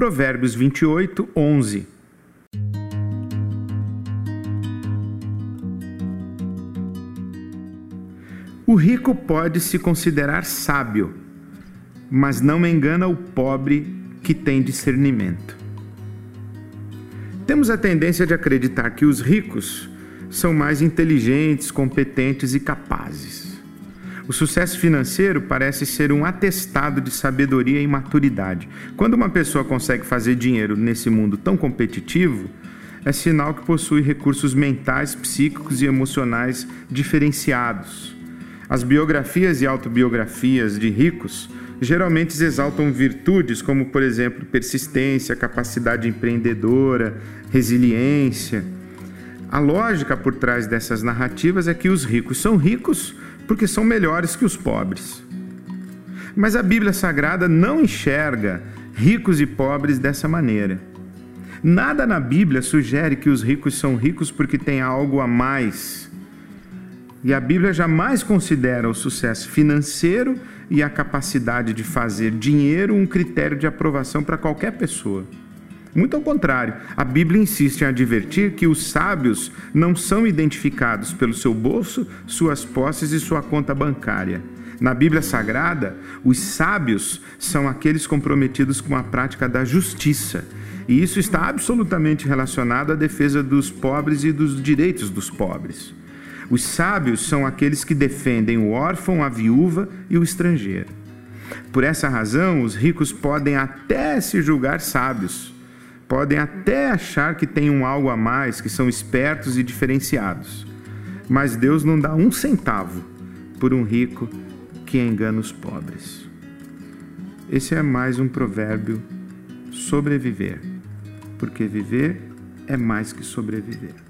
Provérbios 28, 11. O rico pode se considerar sábio, mas não engana o pobre que tem discernimento. Temos a tendência de acreditar que os ricos são mais inteligentes, competentes e capazes. O sucesso financeiro parece ser um atestado de sabedoria e maturidade. Quando uma pessoa consegue fazer dinheiro nesse mundo tão competitivo, é sinal que possui recursos mentais, psíquicos e emocionais diferenciados. As biografias e autobiografias de ricos geralmente exaltam virtudes como, por exemplo, persistência, capacidade empreendedora, resiliência. A lógica por trás dessas narrativas é que os ricos são ricos porque são melhores que os pobres. Mas a Bíblia Sagrada não enxerga ricos e pobres dessa maneira. Nada na Bíblia sugere que os ricos são ricos porque têm algo a mais e a Bíblia jamais considera o sucesso financeiro e a capacidade de fazer dinheiro um critério de aprovação para qualquer pessoa. Muito ao contrário, a Bíblia insiste em advertir que os sábios não são identificados pelo seu bolso, suas posses e sua conta bancária. Na Bíblia Sagrada, os sábios são aqueles comprometidos com a prática da justiça. E isso está absolutamente relacionado à defesa dos pobres e dos direitos dos pobres. Os sábios são aqueles que defendem o órfão, a viúva e o estrangeiro. Por essa razão, os ricos podem até se julgar sábios, podem até achar que têm um algo a mais, que são espertos e diferenciados. Mas Deus não dá um centavo por um rico que engana os pobres. Esse é mais um provérbio sobreviver, porque viver é mais que sobreviver.